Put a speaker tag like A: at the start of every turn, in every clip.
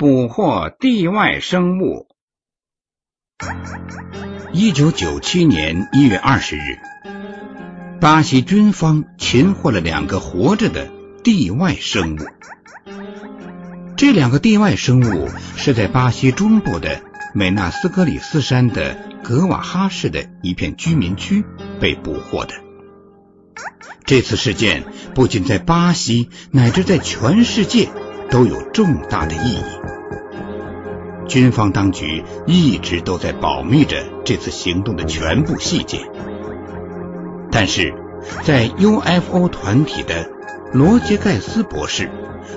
A: 捕获地外生物。
B: 一九九七年一月二十日，巴西军方擒获了两个活着的地外生物。这两个地外生物是在巴西中部的美纳斯格里斯山的格瓦哈市的一片居民区被捕获的。这次事件不仅在巴西，乃至在全世界都有重大的意义。军方当局一直都在保密着这次行动的全部细节，但是在 UFO 团体的罗杰盖斯博士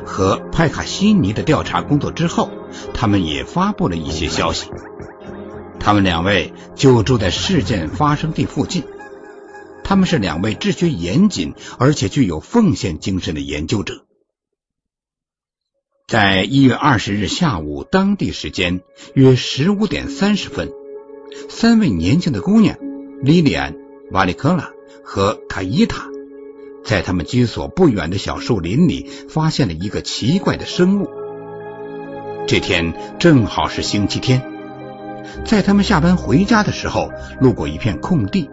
B: 和派卡西尼的调查工作之后，他们也发布了一些消息。他们两位就住在事件发生地附近，他们是两位治学严谨而且具有奉献精神的研究者。在一月二十日下午当地时间约十五点三十分，三位年轻的姑娘莉莉安、瓦里克拉和卡伊塔，在他们居所不远的小树林里发现了一个奇怪的生物。这天正好是星期天，在他们下班回家的时候，路过一片空地，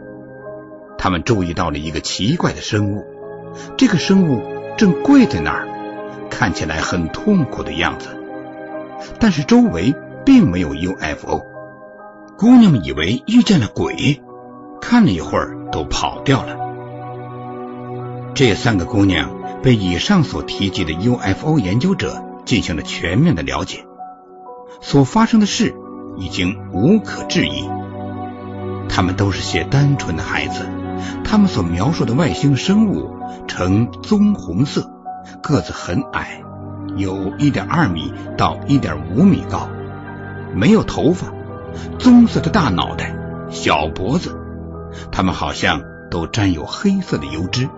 B: 他们注意到了一个奇怪的生物。这个生物正跪在那儿。看起来很痛苦的样子，但是周围并没有 UFO。姑娘们以为遇见了鬼，看了一会儿都跑掉了。这三个姑娘被以上所提及的 UFO 研究者进行了全面的了解，所发生的事已经无可置疑。他们都是些单纯的孩子，他们所描述的外星生物呈棕红色。个子很矮，有一点二米到一点五米高，没有头发，棕色的大脑袋，小脖子，他们好像都沾有黑色的油脂。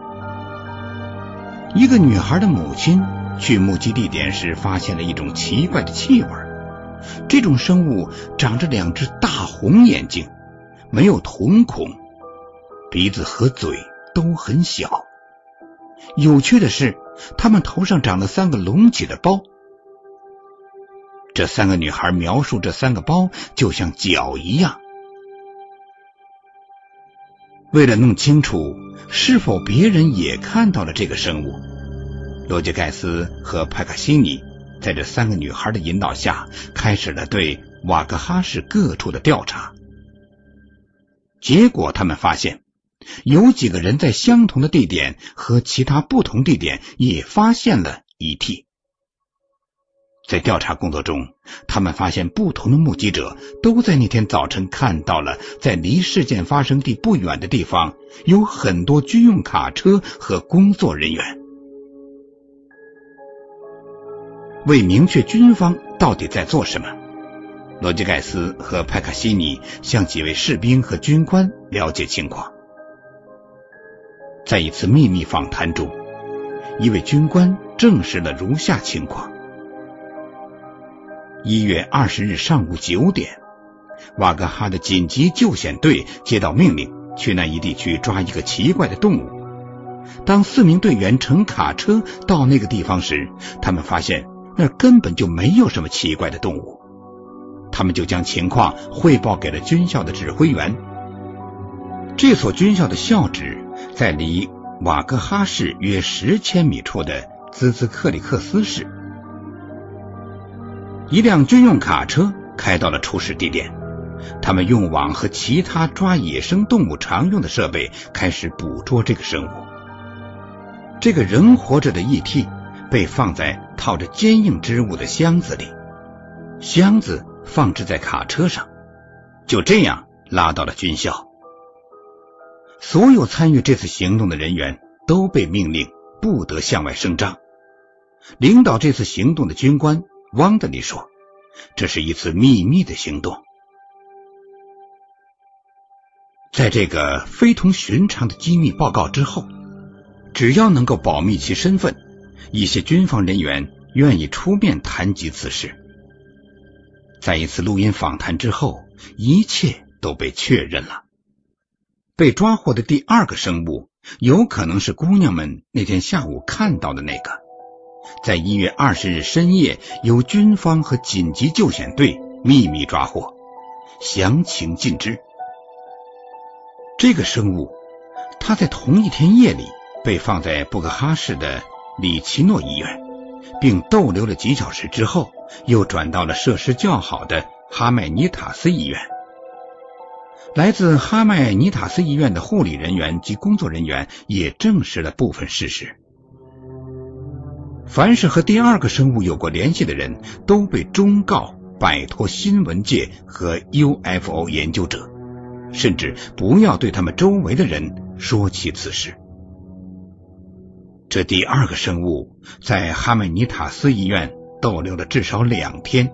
B: 一个女孩的母亲去目击地点时，发现了一种奇怪的气味。这种生物长着两只大红眼睛，没有瞳孔，鼻子和嘴都很小。有趣的是。他们头上长了三个隆起的包，这三个女孩描述这三个包就像脚一样。为了弄清楚是否别人也看到了这个生物，罗杰盖斯和派卡西尼在这三个女孩的引导下，开始了对瓦格哈市各处的调查。结果，他们发现。有几个人在相同的地点和其他不同地点也发现了遗体。在调查工作中，他们发现不同的目击者都在那天早晨看到了，在离事件发生地不远的地方有很多军用卡车和工作人员。为明确军方到底在做什么，罗杰盖斯和派卡西尼向几位士兵和军官了解情况。在一次秘密访谈中，一位军官证实了如下情况：一月二十日上午九点，瓦格哈的紧急救险队接到命令，去那一地区抓一个奇怪的动物。当四名队员乘卡车到那个地方时，他们发现那根本就没有什么奇怪的动物。他们就将情况汇报给了军校的指挥员。这所军校的校址。在离瓦格哈市约十千米处的兹兹克里克斯市，一辆军用卡车开到了出事地点。他们用网和其他抓野生动物常用的设备开始捕捉这个生物。这个人活着的 ET 被放在套着坚硬织物的箱子里，箱子放置在卡车上，就这样拉到了军校。所有参与这次行动的人员都被命令不得向外声张。领导这次行动的军官汪德利说：“这是一次秘密的行动。”在这个非同寻常的机密报告之后，只要能够保密其身份，一些军方人员愿意出面谈及此事。在一次录音访谈之后，一切都被确认了。被抓获的第二个生物，有可能是姑娘们那天下午看到的那个。在一月二十日深夜由军方和紧急救险队秘密抓获，详情尽知。这个生物，它在同一天夜里被放在布克哈市的里奇诺医院，并逗留了几小时之后，又转到了设施较好的哈麦尼塔斯医院。来自哈麦尼塔斯医院的护理人员及工作人员也证实了部分事实。凡是和第二个生物有过联系的人，都被忠告摆脱新闻界和 UFO 研究者，甚至不要对他们周围的人说起此事。这第二个生物在哈麦尼塔斯医院逗留了至少两天。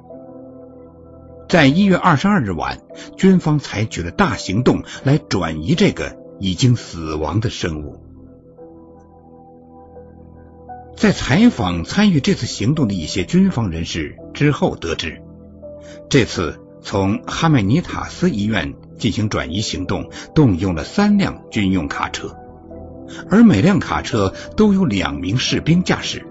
B: 在一月二十二日晚，军方采取了大行动来转移这个已经死亡的生物。在采访参与这次行动的一些军方人士之后得知，这次从哈麦尼塔斯医院进行转移行动，动用了三辆军用卡车，而每辆卡车都有两名士兵驾驶。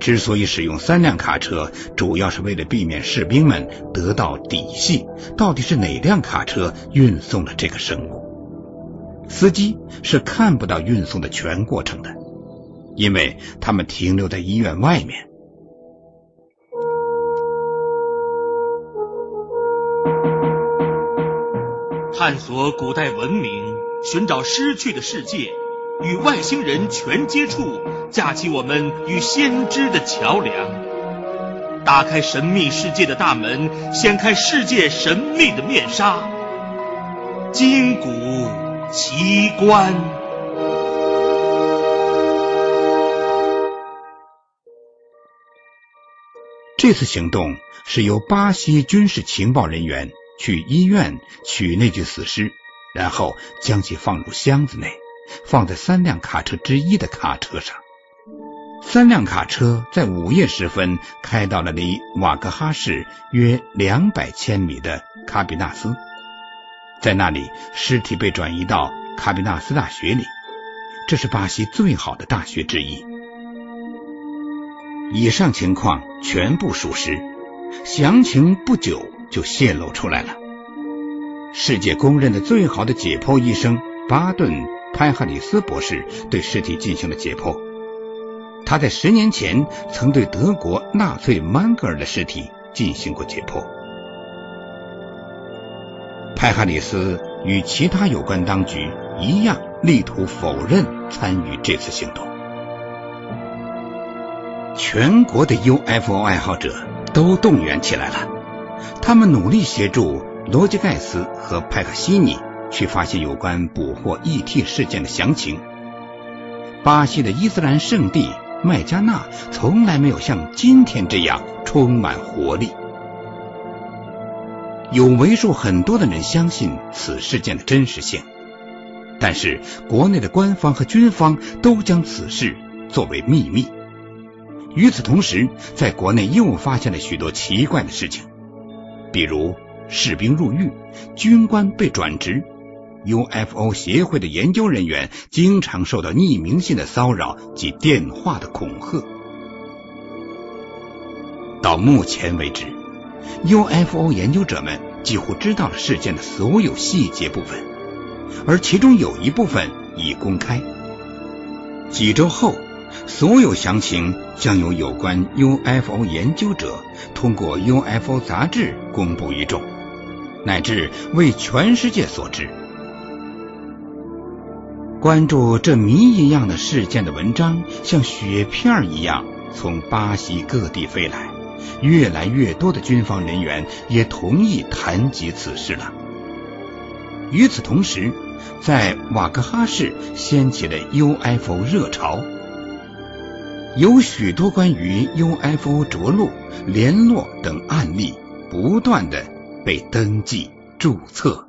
B: 之所以使用三辆卡车，主要是为了避免士兵们得到底细，到底是哪辆卡车运送了这个生物。司机是看不到运送的全过程的，因为他们停留在医院外面。
C: 探索古代文明，寻找失去的世界。与外星人全接触，架起我们与先知的桥梁，打开神秘世界的大门，掀开世界神秘的面纱，金谷奇观。
B: 这次行动是由巴西军事情报人员去医院取那具死尸，然后将其放入箱子内。放在三辆卡车之一的卡车上，三辆卡车在午夜时分开到了离瓦格哈市约两百千米的卡比纳斯，在那里尸体被转移到卡比纳斯大学里，这是巴西最好的大学之一。以上情况全部属实，详情不久就泄露出来了。世界公认的最好的解剖医生巴顿。派哈里斯博士对尸体进行了解剖。他在十年前曾对德国纳粹曼格尔的尸体进行过解剖。派哈里斯与其他有关当局一样，力图否认参与这次行动。全国的 UFO 爱好者都动员起来了，他们努力协助罗杰盖斯和派克西尼。去发现有关捕获 ET 事件的详情。巴西的伊斯兰圣地麦加纳从来没有像今天这样充满活力。有为数很多的人相信此事件的真实性，但是国内的官方和军方都将此事作为秘密。与此同时，在国内又发现了许多奇怪的事情，比如士兵入狱、军官被转职。UFO 协会的研究人员经常受到匿名信的骚扰及电话的恐吓。到目前为止，UFO 研究者们几乎知道了事件的所有细节部分，而其中有一部分已公开。几周后，所有详情将由有关 UFO 研究者通过 UFO 杂志公布于众，乃至为全世界所知。关注这谜一样的事件的文章，像雪片一样从巴西各地飞来。越来越多的军方人员也同意谈及此事了。与此同时，在瓦格哈市掀起了 UFO 热潮，有许多关于 UFO 着陆、联络等案例不断的被登记注册。